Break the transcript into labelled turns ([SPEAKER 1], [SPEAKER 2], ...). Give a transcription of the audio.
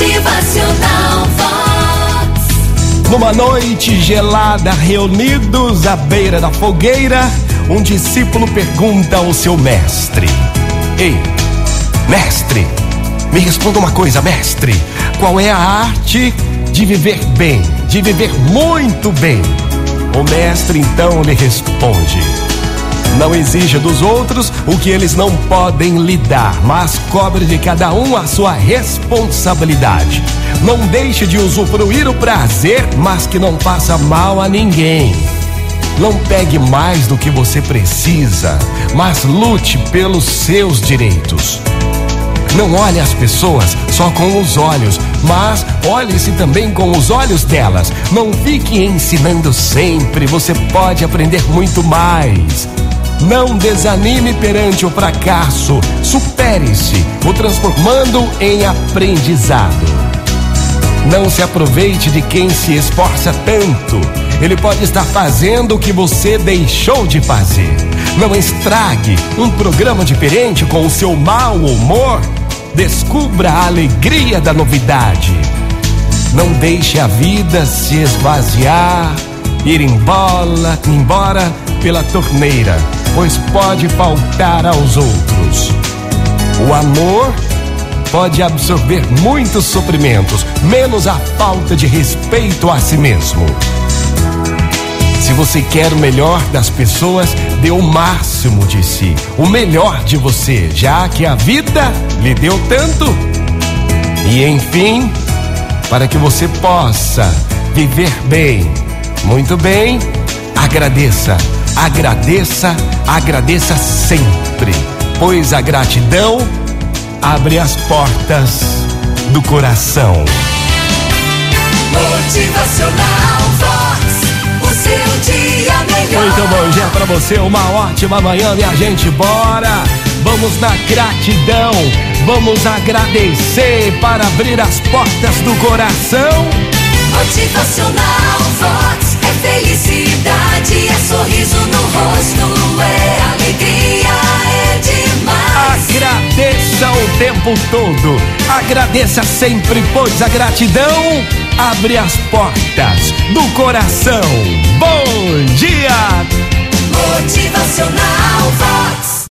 [SPEAKER 1] Motivacional Vox.
[SPEAKER 2] Numa noite gelada, reunidos à beira da fogueira, um discípulo pergunta ao seu mestre: Ei, mestre, me responda uma coisa, mestre. Qual é a arte de viver bem, de viver muito bem? O mestre então lhe responde: Não exija dos outros o que eles não podem lhe dar, mas cobre de cada um a sua responsabilidade. Não deixe de usufruir o prazer, mas que não faça mal a ninguém. Não pegue mais do que você precisa, mas lute pelos seus direitos. Não olhe as pessoas só com os olhos, mas olhe-se também com os olhos delas. Não fique ensinando sempre, você pode aprender muito mais. Não desanime perante o fracasso, supere-se, o transformando em aprendizado. Não se aproveite de quem se esforça tanto. Ele pode estar fazendo o que você deixou de fazer. Não estrague um programa diferente com o seu mau humor. Descubra a alegria da novidade. Não deixe a vida se esvaziar, ir embora, embora pela torneira, pois pode faltar aos outros. O amor pode absorver muitos sofrimentos, menos a falta de respeito a si mesmo. Se você quer o melhor das pessoas, dê o máximo de si, o melhor de você, já que a vida lhe deu tanto. E enfim, para que você possa viver bem, muito bem, agradeça, agradeça, agradeça sempre, pois a gratidão abre as portas do coração.
[SPEAKER 1] Motivacional Vox. O seu dia melhor.
[SPEAKER 2] Muito bom dia pra você, uma ótima manhã, minha gente, bora! Vamos na gratidão, vamos agradecer para abrir as portas do coração.
[SPEAKER 1] Motivacional Vox. É felicidade,
[SPEAKER 2] tempo todo, agradeça sempre, pois a gratidão abre as portas do coração. Bom